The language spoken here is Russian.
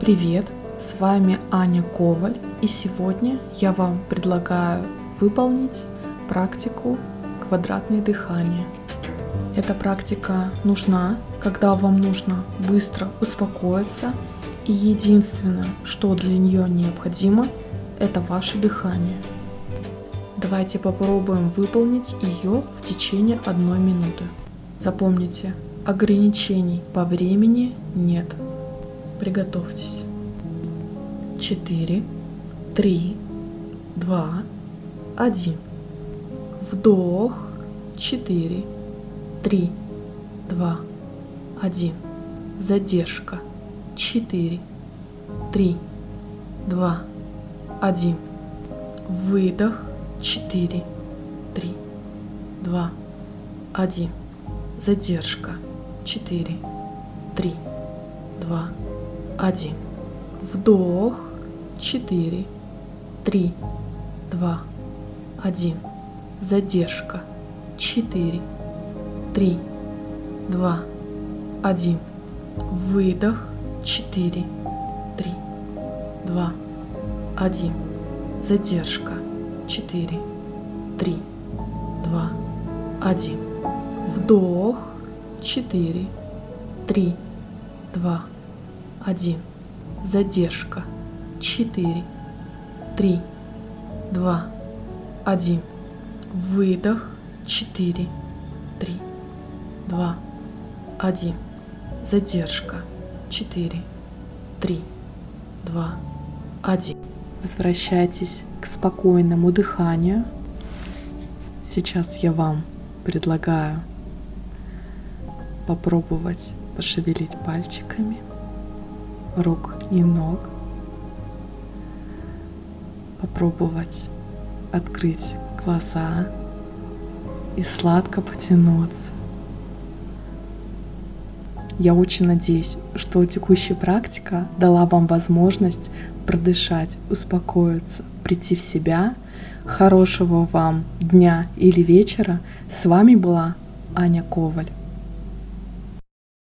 Привет, с вами Аня Коваль, и сегодня я вам предлагаю выполнить практику квадратное дыхание. Эта практика нужна, когда вам нужно быстро успокоиться, и единственное, что для нее необходимо, это ваше дыхание. Давайте попробуем выполнить ее в течение одной минуты. Запомните, ограничений по времени нет. Приготовьтесь. 4, 3, 2, 1. Вдох. 4, 3, 2, 1. Задержка. 4, 3, 2, 1. Выдох. 4, 3, 2, 1. Задержка. 4, 3, 2, 1. Вдох. 4, 3, 2, 1. Задержка. 4, 3, 2, 1. Выдох. 4, 3, 2, 1. Задержка. 4, 3, 2, 1. Вдох. 4, 3, 2, 1. Задержка. 4, 3, 2, 1. Выдох. 4, 3, 2, 1. Задержка. 4, 3, 2, 1. Возвращайтесь к спокойному дыханию. Сейчас я вам предлагаю попробовать пошевелить пальчиками рук и ног, попробовать открыть глаза и сладко потянуться. Я очень надеюсь, что текущая практика дала вам возможность продышать, успокоиться, прийти в себя. Хорошего вам дня или вечера. С вами была Аня Коваль.